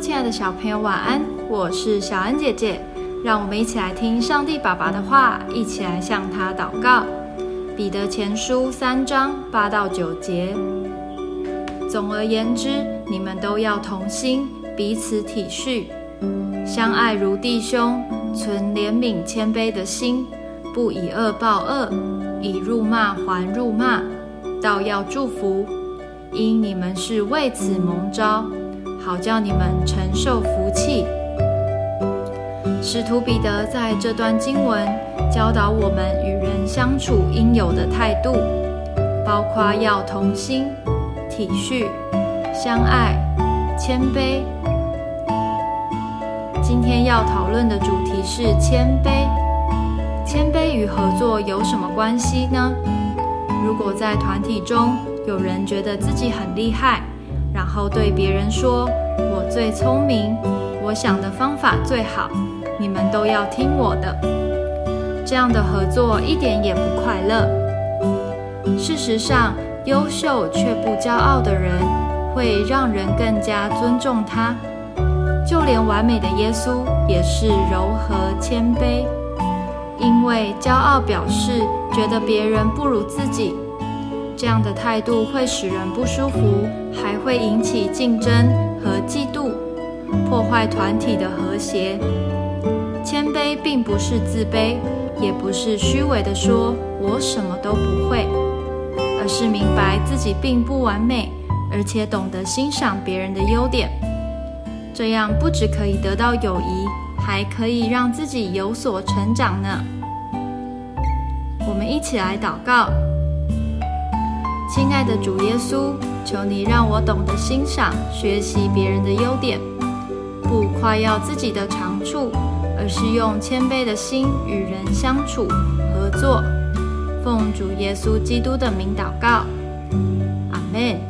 亲爱的小朋友，晚安！我是小安姐姐，让我们一起来听上帝爸爸的话，一起来向他祷告。彼得前书三章八到九节。总而言之，你们都要同心，彼此体恤，相爱如弟兄，存怜悯谦卑的心，不以恶报恶，以辱骂还辱骂，倒要祝福，因你们是为此蒙召。好叫你们承受福气。使徒彼得在这段经文教导我们与人相处应有的态度，包括要同心、体恤、相爱、谦卑。今天要讨论的主题是谦卑。谦卑与合作有什么关系呢？如果在团体中有人觉得自己很厉害，然后对别人说：“我最聪明，我想的方法最好，你们都要听我的。”这样的合作一点也不快乐。事实上，优秀却不骄傲的人会让人更加尊重他。就连完美的耶稣也是柔和谦卑，因为骄傲表示觉得别人不如自己。这样的态度会使人不舒服，还会引起竞争和嫉妒，破坏团体的和谐。谦卑并不是自卑，也不是虚伪的说“我什么都不会”，而是明白自己并不完美，而且懂得欣赏别人的优点。这样不只可以得到友谊，还可以让自己有所成长呢。我们一起来祷告。亲爱的主耶稣，求你让我懂得欣赏、学习别人的优点，不夸耀自己的长处，而是用谦卑的心与人相处、合作。奉主耶稣基督的名祷告。阿门